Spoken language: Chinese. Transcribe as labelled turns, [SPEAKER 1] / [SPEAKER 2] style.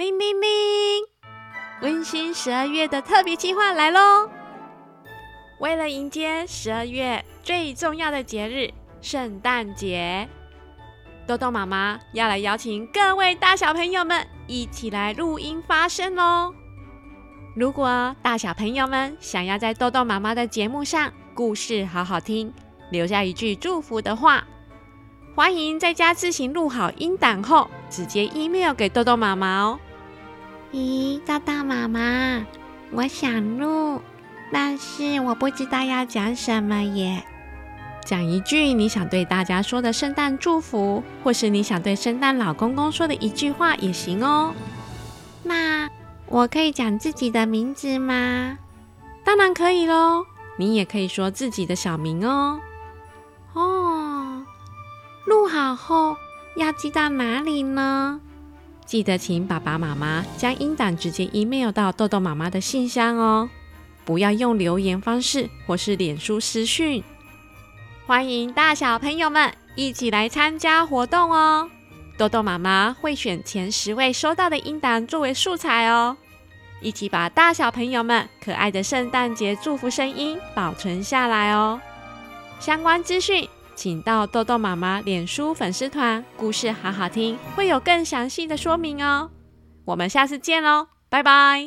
[SPEAKER 1] 铃铃铃！温馨十二月的特别计划来喽！为了迎接十二月最重要的节日——圣诞节，豆豆妈妈要来邀请各位大小朋友们一起来录音发声喽！如果大小朋友们想要在豆豆妈妈的节目上故事好好听，留下一句祝福的话，欢迎在家自行录好音档后，直接 email 给豆豆妈妈哦。
[SPEAKER 2] 咦，大大妈妈，我想录，但是我不知道要讲什么耶。
[SPEAKER 1] 讲一句你想对大家说的圣诞祝福，或是你想对圣诞老公公说的一句话也行哦。
[SPEAKER 2] 那我可以讲自己的名字吗？
[SPEAKER 1] 当然可以喽，你也可以说自己的小名哦。
[SPEAKER 2] 哦，录好后要寄到哪里呢？
[SPEAKER 1] 记得请爸爸妈妈将音档直接 email 到豆豆妈妈的信箱哦，不要用留言方式或是脸书私讯。欢迎大小朋友们一起来参加活动哦！豆豆妈妈会选前十位收到的音档作为素材哦，一起把大小朋友们可爱的圣诞节祝福声音保存下来哦。相关资讯，请到豆豆妈妈脸书粉丝团，故事好好听，会有更详细的说明哦。我们下次见喽，拜拜。